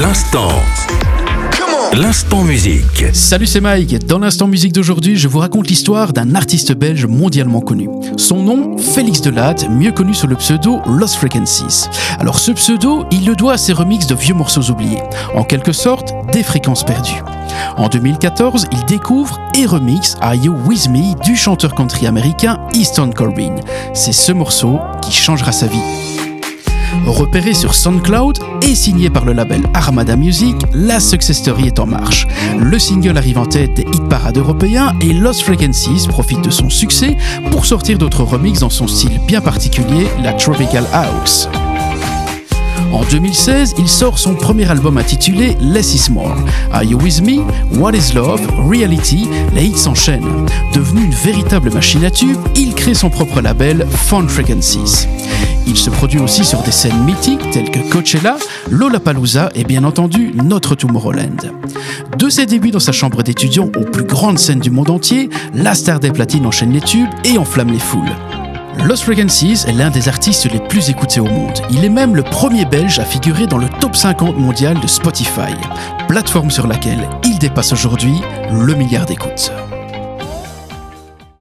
L'instant. L'instant musique. Salut, c'est Mike. Dans l'instant musique d'aujourd'hui, je vous raconte l'histoire d'un artiste belge mondialement connu. Son nom, Félix Delade, mieux connu sous le pseudo Lost Frequencies. Alors ce pseudo, il le doit à ses remixes de vieux morceaux oubliés, en quelque sorte des fréquences perdues. En 2014, il découvre et remixe Are You With Me du chanteur country américain Easton Corbin. C'est ce morceau qui changera sa vie. Repéré sur SoundCloud et signé par le label Armada Music, la success story est en marche. Le single arrive en tête des hit parades européens et Lost Frequencies profite de son succès pour sortir d'autres remixes dans son style bien particulier, la Tropical House. En 2016, il sort son premier album intitulé Less is More. Are You With Me, What is Love, Reality, les hits s'enchaînent. Devenu une véritable machine à tube, il crée son propre label Fun Frequencies. Il se produit aussi sur des scènes mythiques telles que Coachella, Lollapalooza et bien entendu notre Tomorrowland. De ses débuts dans sa chambre d'étudiant aux plus grandes scènes du monde entier, la star des platines enchaîne les tubes et enflamme les foules. Lost Frequencies est l'un des artistes les plus écoutés au monde. Il est même le premier belge à figurer dans le top 50 mondial de Spotify, plateforme sur laquelle il dépasse aujourd'hui le milliard d'écoutes.